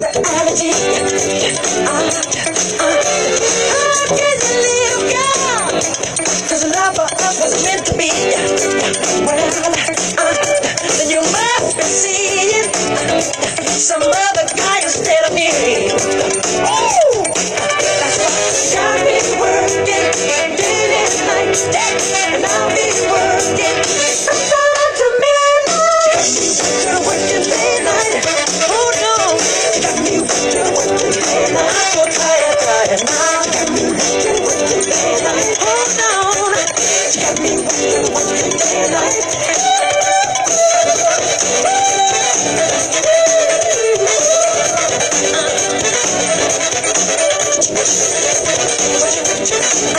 reality. Uh, uh, crazy little girl. 'Cause love for us was meant to be. Well, then you must be seeing some other guy instead of me. and I can be waiting, waiting, and I hold on. Can be waiting, waiting, and I